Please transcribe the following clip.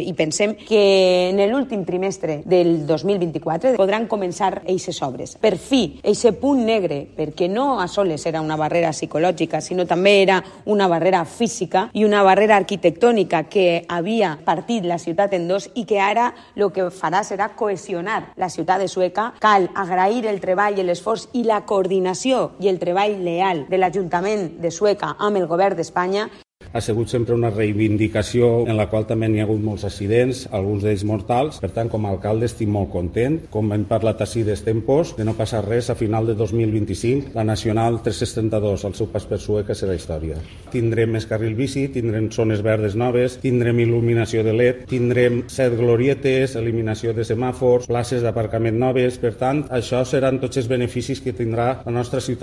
I pensem que en l'últim trimestre del 2024 podran començar eixes obres. Per fi, eixe punt negre, perquè no a soles era una barrera psicològica, sinó també era una barrera física i una barrera arquitectònica que havia partit la ciutat en dos i que ara el que farà serà cohesionar la ciutat de Sueca. Cal agrair el treball i l'esforç i la coordinació i el treball leal de l'Ajuntament de Sueca amb el govern d'Espanya ha sigut sempre una reivindicació en la qual també n'hi ha hagut molts accidents, alguns d'ells mortals. Per tant, com a alcalde estic molt content. Com hem parlat així dels tempos, de no passar res, a final de 2025 la Nacional 372, el seu pas per Sueca, serà història. Tindrem més carril bici, tindrem zones verdes noves, tindrem il·luminació de LED, tindrem set glorietes, eliminació de semàfors, places d'aparcament noves. Per tant, això seran tots els beneficis que tindrà la nostra ciutat